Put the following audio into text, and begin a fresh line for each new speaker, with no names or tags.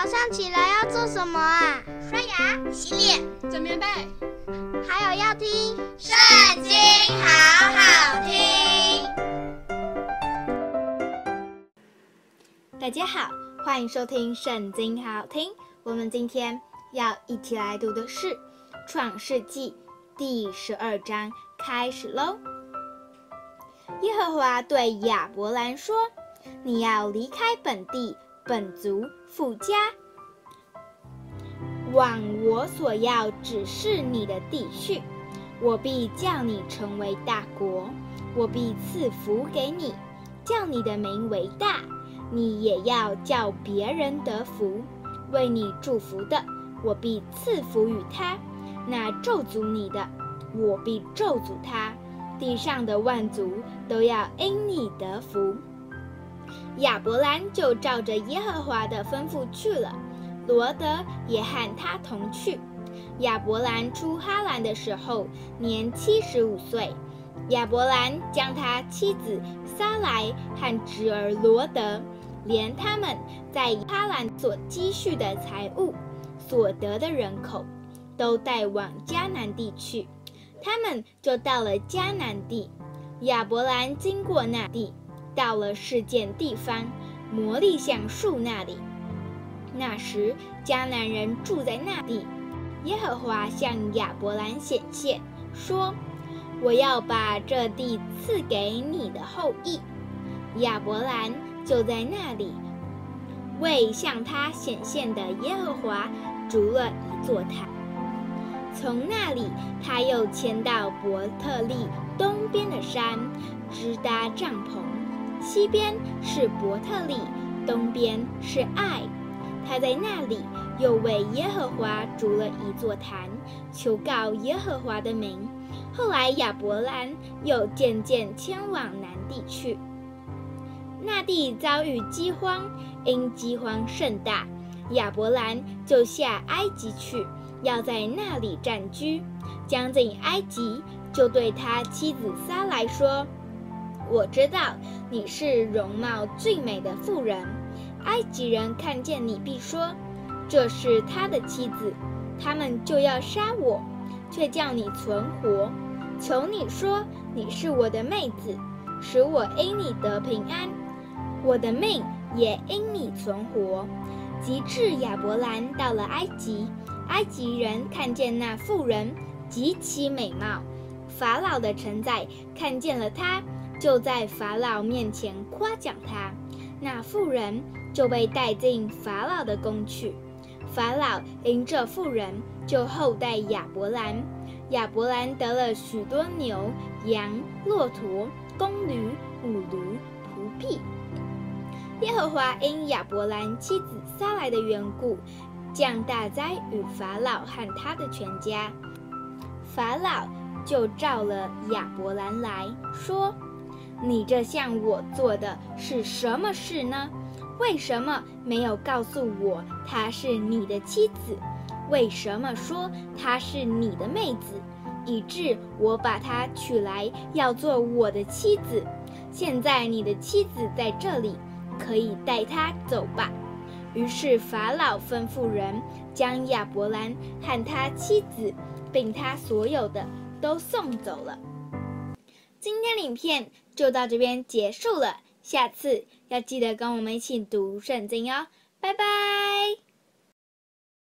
早上起来要做什么啊？
刷牙、洗脸、
整棉被，
还有要听《
圣经》，好好听。
大家好，欢迎收听《圣经》，好好听。我们今天要一起来读的是《创世纪》第十二章，开始喽。耶和华对亚伯兰说：“你要离开本地。”本族父家，往我所要指示你的地去，我必叫你成为大国，我必赐福给你，叫你的名为大，你也要叫别人得福。为你祝福的，我必赐福与他；那咒诅你的，我必咒诅他。地上的万族都要因你得福。亚伯兰就照着耶和华的吩咐去了，罗德也和他同去。亚伯兰出哈兰的时候年七十五岁。亚伯兰将他妻子撒莱和侄儿罗德，连他们在哈兰所积蓄的财物、所得的人口，都带往迦南地去。他们就到了迦南地。亚伯兰经过那地。到了事件地方，摩利橡树那里。那时迦南人住在那里。耶和华向亚伯兰显现，说：“我要把这地赐给你的后裔。”亚伯兰就在那里，为向他显现的耶和华筑了一座坛。从那里，他又迁到伯特利东边的山，支搭帐篷。西边是伯特利，东边是爱。他在那里又为耶和华筑了一座坛，求告耶和华的名。后来亚伯兰又渐渐迁往南地去。那地遭遇饥荒，因饥荒甚大，亚伯兰就下埃及去，要在那里暂居。将近埃及，就对他妻子撒来说。我知道你是容貌最美的妇人，埃及人看见你必说，这是他的妻子，他们就要杀我，却叫你存活。求你说你是我的妹子，使我因你得平安，我的命也因你存活。及至亚伯兰到了埃及，埃及人看见那妇人极其美貌，法老的臣宰看见了她。就在法老面前夸奖他，那妇人就被带进法老的宫去。法老因这妇人就厚待亚伯兰。亚伯兰得了许多牛、羊、骆驼、公驴、母驴、仆婢。耶和华因亚伯兰妻子撒来的缘故，降大灾与法老和他的全家。法老就召了亚伯兰来说。你这向我做的是什么事呢？为什么没有告诉我她是你的妻子？为什么说她是你的妹子，以致我把她娶来要做我的妻子？现在你的妻子在这里，可以带她走吧。于是法老吩咐人将亚伯兰和他妻子，并他所有的都送走了。今天的影片就到这边结束了，下次要记得跟我们一起读圣经哦，拜拜。